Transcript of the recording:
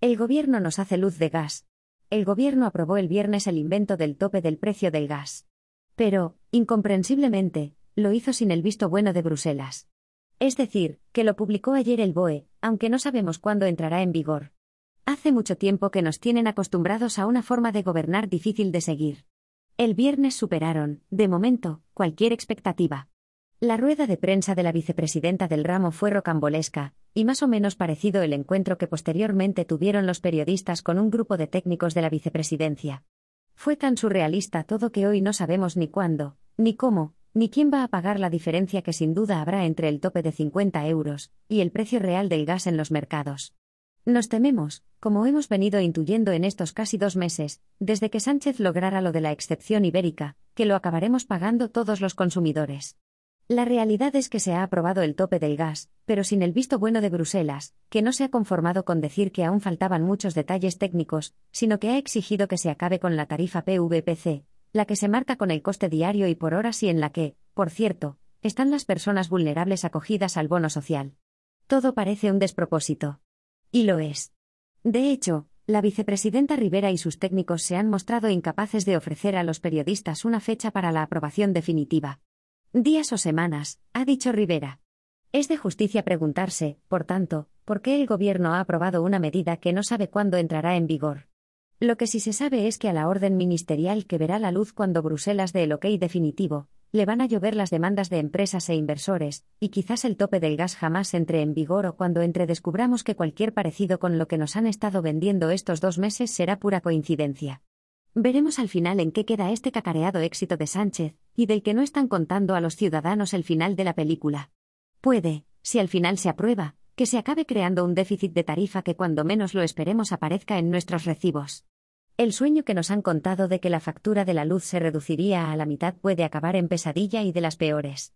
El gobierno nos hace luz de gas. El gobierno aprobó el viernes el invento del tope del precio del gas. Pero, incomprensiblemente, lo hizo sin el visto bueno de Bruselas. Es decir, que lo publicó ayer el BOE, aunque no sabemos cuándo entrará en vigor. Hace mucho tiempo que nos tienen acostumbrados a una forma de gobernar difícil de seguir. El viernes superaron, de momento, cualquier expectativa. La rueda de prensa de la vicepresidenta del ramo fue rocambolesca, y más o menos parecido el encuentro que posteriormente tuvieron los periodistas con un grupo de técnicos de la vicepresidencia. Fue tan surrealista todo que hoy no sabemos ni cuándo, ni cómo, ni quién va a pagar la diferencia que sin duda habrá entre el tope de 50 euros y el precio real del gas en los mercados. Nos tememos, como hemos venido intuyendo en estos casi dos meses, desde que Sánchez lograra lo de la excepción ibérica, que lo acabaremos pagando todos los consumidores. La realidad es que se ha aprobado el tope del gas, pero sin el visto bueno de Bruselas, que no se ha conformado con decir que aún faltaban muchos detalles técnicos, sino que ha exigido que se acabe con la tarifa PVPC, la que se marca con el coste diario y por horas y en la que, por cierto, están las personas vulnerables acogidas al bono social. Todo parece un despropósito. Y lo es. De hecho, la vicepresidenta Rivera y sus técnicos se han mostrado incapaces de ofrecer a los periodistas una fecha para la aprobación definitiva. Días o semanas, ha dicho Rivera. Es de justicia preguntarse, por tanto, por qué el Gobierno ha aprobado una medida que no sabe cuándo entrará en vigor. Lo que sí se sabe es que a la orden ministerial que verá la luz cuando Bruselas dé el ok definitivo, le van a llover las demandas de empresas e inversores, y quizás el tope del gas jamás entre en vigor o cuando entre descubramos que cualquier parecido con lo que nos han estado vendiendo estos dos meses será pura coincidencia. Veremos al final en qué queda este cacareado éxito de Sánchez, y del que no están contando a los ciudadanos el final de la película. Puede, si al final se aprueba, que se acabe creando un déficit de tarifa que cuando menos lo esperemos aparezca en nuestros recibos. El sueño que nos han contado de que la factura de la luz se reduciría a la mitad puede acabar en pesadilla y de las peores.